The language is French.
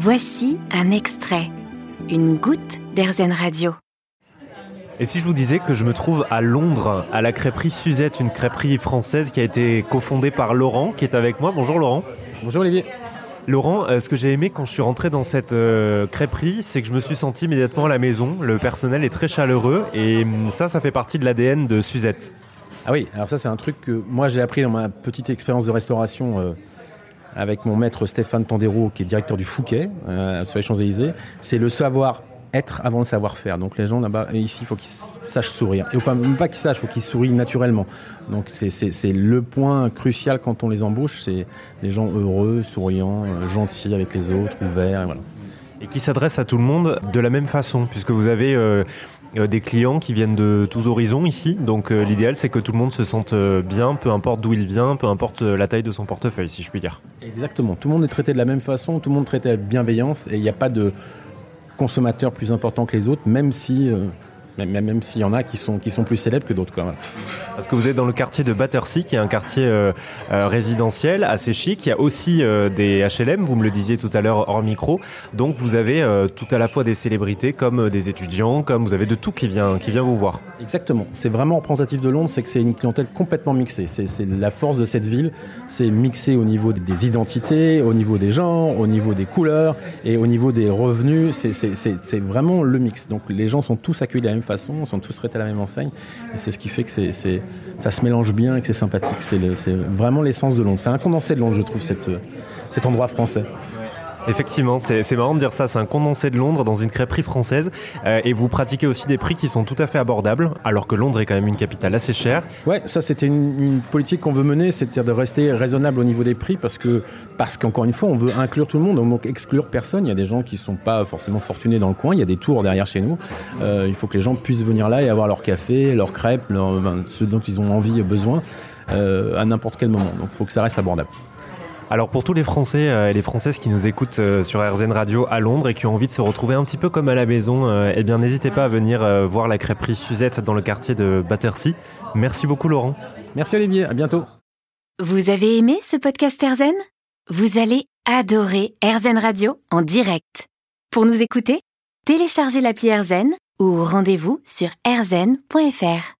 Voici un extrait, une goutte d'Airzen Radio. Et si je vous disais que je me trouve à Londres, à la crêperie Suzette, une crêperie française qui a été cofondée par Laurent, qui est avec moi. Bonjour Laurent. Bonjour Olivier. Laurent, euh, ce que j'ai aimé quand je suis rentré dans cette euh, crêperie, c'est que je me suis senti immédiatement à la maison. Le personnel est très chaleureux et hum, ça, ça fait partie de l'ADN de Suzette. Ah oui, alors ça c'est un truc que moi j'ai appris dans ma petite expérience de restauration euh, avec mon maître Stéphane Tandero, qui est directeur du Fouquet sur les Champs-Élysées. C'est le savoir être avant le savoir-faire. Donc les gens là-bas, ici, il faut qu'ils sachent sourire. Et enfin, même pas qu'ils sachent, il faut qu'ils sourient naturellement. Donc c'est le point crucial quand on les embauche, c'est des gens heureux, souriants, euh, gentils avec les autres, ouverts, et voilà. Et qui s'adressent à tout le monde de la même façon, puisque vous avez euh, euh, des clients qui viennent de tous horizons ici. Donc l'idéal, c'est que tout le monde se sente bien, peu importe d'où il vient, peu importe la taille de son portefeuille, si je puis dire. Exactement. Tout le monde est traité de la même façon, tout le monde est traité avec bienveillance, et il n'y a pas de consommateurs plus importants que les autres, même si euh, même, même s'il y en a qui sont, qui sont plus célèbres que d'autres. Parce que vous êtes dans le quartier de Battersea, qui est un quartier euh, euh, résidentiel assez chic. Il y a aussi euh, des HLM, vous me le disiez tout à l'heure hors micro. Donc vous avez tout à la fois des célébrités comme des étudiants, comme vous avez de tout qui vient, qui vient vous voir. Exactement. C'est vraiment représentatif de Londres, c'est que c'est une clientèle complètement mixée. C'est la force de cette ville. C'est mixé au niveau des identités, au niveau des gens, au niveau des couleurs et au niveau des revenus. C'est vraiment le mix. Donc les gens sont tous accueillis de la même façon, sont tous traités à la même enseigne. Et c'est ce qui fait que ça se mélange bien et que c'est sympathique. C'est, vraiment l'essence de Londres. C'est un condensé de Londres, je trouve, cette, cet endroit français. Effectivement, c'est marrant de dire ça. C'est un condensé de Londres dans une crêperie française. Euh, et vous pratiquez aussi des prix qui sont tout à fait abordables, alors que Londres est quand même une capitale assez chère. Ouais, ça c'était une, politique qu'on veut mener, c'est-à-dire de rester raisonnable au niveau des prix, parce que parce qu'encore une fois, on veut inclure tout le monde, donc exclure personne. Il y a des gens qui sont pas forcément fortunés dans le coin. Il y a des tours derrière chez nous. Euh, il faut que les gens puissent venir là et avoir leur café, leur crêpes, ce dont ils ont envie, besoin, euh, à n'importe quel moment. Donc il faut que ça reste abordable. Alors pour tous les Français euh, et les Françaises qui nous écoutent euh, sur RZN Radio à Londres et qui ont envie de se retrouver un petit peu comme à la maison, euh, eh bien n'hésitez pas à venir voir la crêperie Suzette dans le quartier de Battersea. Merci beaucoup Laurent. Merci Olivier, à bientôt. Vous avez aimé ce podcast RZN Vous allez adorer RZN Radio en direct. Pour nous écouter, téléchargez l'appli RZN ou rendez-vous sur rzn.fr.